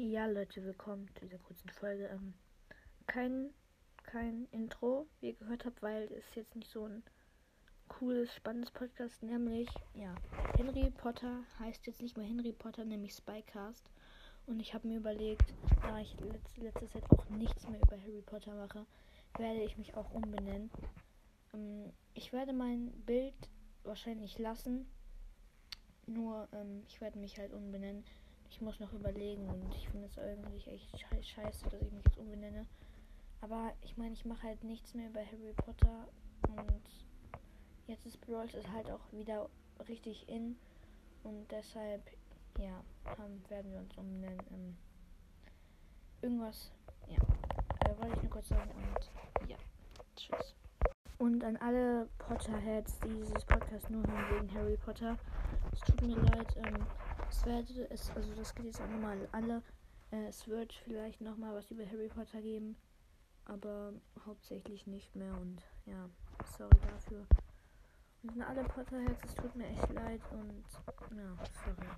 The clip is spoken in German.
Ja, Leute, willkommen zu dieser kurzen Folge. Ähm, kein, kein Intro, wie ihr gehört habt, weil es jetzt nicht so ein cooles, spannendes Podcast, nämlich, ja, Henry Potter heißt jetzt nicht mehr Henry Potter, nämlich Spycast. Und ich habe mir überlegt, da ich letzte, letzte Zeit auch nichts mehr über Harry Potter mache, werde ich mich auch umbenennen. Ähm, ich werde mein Bild wahrscheinlich lassen, nur ähm, ich werde mich halt umbenennen. Ich muss noch überlegen und ich finde es eigentlich echt scheiße, dass ich mich jetzt umbenenne. Aber ich meine, ich mache halt nichts mehr über Harry Potter und jetzt ist Brawl ist halt auch wieder richtig in und deshalb, ja, haben, werden wir uns umbenennen. Ähm, irgendwas, ja, äh, wollte ich nur kurz sagen und ja, tschüss. Und an alle Potterheads, die dieses Podcast nur hören wegen Harry Potter, es tut mir leid, ähm, es werde es, also das geht jetzt auch nochmal alle. Äh, es wird vielleicht nochmal was über Harry Potter geben, aber hauptsächlich nicht mehr und ja, sorry dafür. Und an alle Potterheads, es tut mir echt leid und ja, sorry.